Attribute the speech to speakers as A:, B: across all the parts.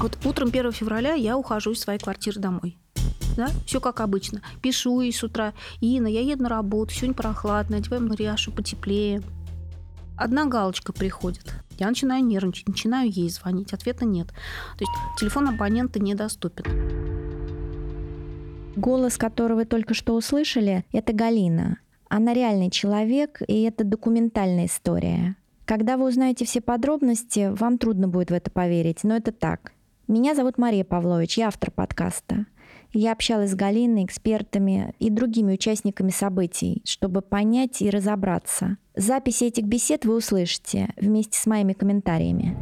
A: Вот утром 1 февраля я ухожу из своей квартиры домой. Да? Все как обычно. Пишу ей с утра. Инна, я еду на работу, сегодня прохладно, одеваем Мариашу потеплее. Одна галочка приходит. Я начинаю нервничать, начинаю ей звонить. Ответа нет. То есть телефон абонента недоступен.
B: Голос, который вы только что услышали, это Галина. Она реальный человек, и это документальная история. Когда вы узнаете все подробности, вам трудно будет в это поверить, но это так. Меня зовут Мария Павлович, я автор подкаста. Я общалась с Галиной, экспертами и другими участниками событий, чтобы понять и разобраться. Записи этих бесед вы услышите вместе с моими комментариями.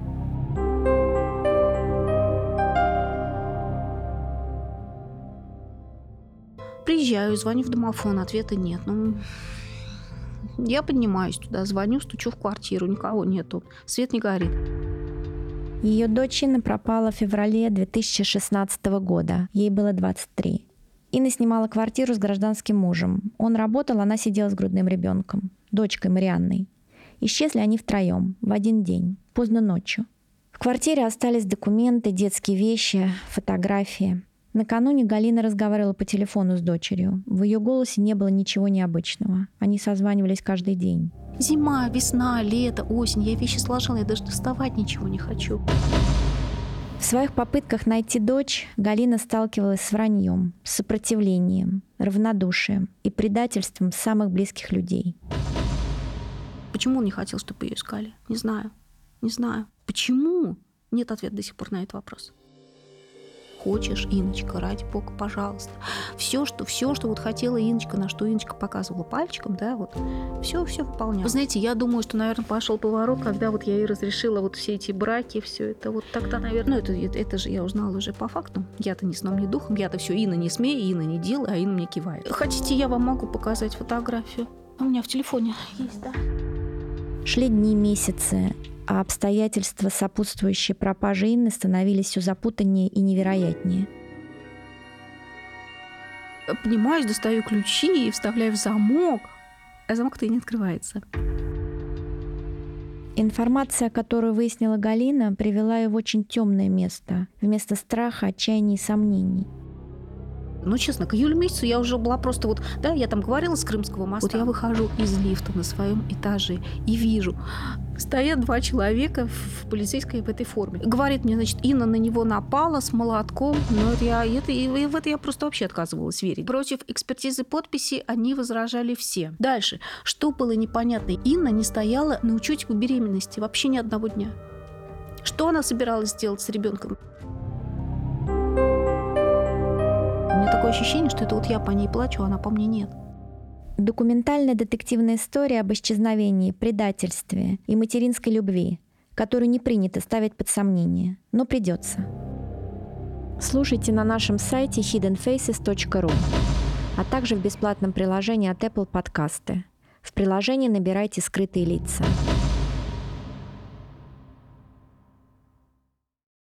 A: Приезжаю, звоню в домофон, ответа нет. Ну, я поднимаюсь туда, звоню, стучу в квартиру, никого нету, свет не горит.
B: Ее дочь Инна пропала в феврале 2016 года. Ей было 23. Инна снимала квартиру с гражданским мужем. Он работал, она сидела с грудным ребенком, дочкой Марианной. Исчезли они втроем, в один день, поздно ночью. В квартире остались документы, детские вещи, фотографии. Накануне Галина разговаривала по телефону с дочерью. В ее голосе не было ничего необычного. Они созванивались каждый день.
A: Зима, весна, лето, осень. Я вещи сложила, я даже доставать ничего не хочу.
B: В своих попытках найти дочь Галина сталкивалась с враньем, сопротивлением, равнодушием и предательством самых близких людей.
A: Почему он не хотел, чтобы ее искали? Не знаю. Не знаю. Почему? Нет ответа до сих пор на этот вопрос хочешь, Иночка, ради бога, пожалуйста. Все, что, все, что вот хотела Иночка, на что Иночка показывала пальчиком, да, вот, все, все выполняла. Вы знаете, я думаю, что, наверное, пошел поворот, когда вот я ей разрешила вот все эти браки, все это, вот тогда, наверное, ну, это, это же я узнала уже по факту. Я-то ни сном, ни духом, я-то все, Инна не смей, Инна не делай, а Инна мне кивает. Хотите, я вам могу показать фотографию? У меня в телефоне есть, да.
B: Шли дни, месяцы а обстоятельства, сопутствующие пропаже Инны, становились все запутаннее и невероятнее.
A: Поднимаюсь, достаю ключи и вставляю в замок, а замок-то и не открывается.
B: Информация, которую выяснила Галина, привела ее в очень темное место, вместо страха, отчаяния и сомнений –
A: ну, честно, к июлю месяцу я уже была просто вот, да, я там говорила с Крымского моста. Вот я выхожу из лифта на своем этаже и вижу, стоят два человека в полицейской в этой форме. Говорит мне, значит, Инна на него напала с молотком. Но я, это, и в это я просто вообще отказывалась верить. Против экспертизы подписи они возражали все. Дальше. Что было непонятно? Инна не стояла на учете по беременности вообще ни одного дня. Что она собиралась сделать с ребенком? меня такое ощущение, что это вот я по ней плачу, а она по мне нет.
B: Документальная детективная история об исчезновении, предательстве и материнской любви, которую не принято ставить под сомнение, но придется. Слушайте на нашем сайте hiddenfaces.ru, а также в бесплатном приложении от Apple Подкасты. В приложении набирайте «Скрытые лица».